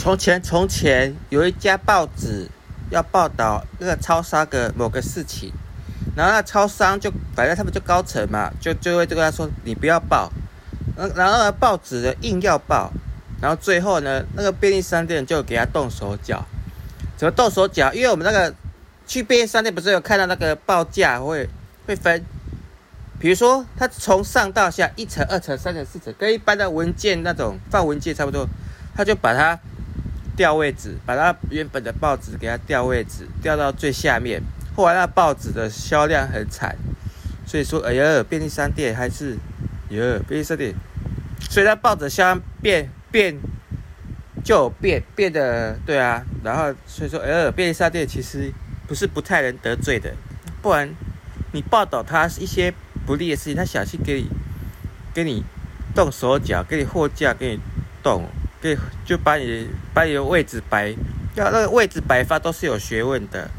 从前从前有一家报纸要报道那个超商的某个事情，然后那超商就反正他们就高层嘛，就就会就跟他说你不要报，然后呢报纸的硬要报，然后最后呢那个便利商店就给他动手脚，怎么动手脚？因为我们那个去便利商店不是有看到那个报价会会分，比如说他从上到下一层、二层、三层、四层，跟一般的文件那种放文件差不多，他就把它。调位置，把它原本的报纸给它调位置，调到最下面。后来那报纸的销量很惨，所以说，哎呀，便利商店还是，哟，便利商店。所以它报纸销量变变，就变变得对啊。然后所以说，哎呀，便利商店其实不是不太能得罪的，不然你报道他一些不利的事情，他小心给你给你动手脚，给你货架给你动。给，就把你把你的位置摆，要那个位置摆放都是有学问的。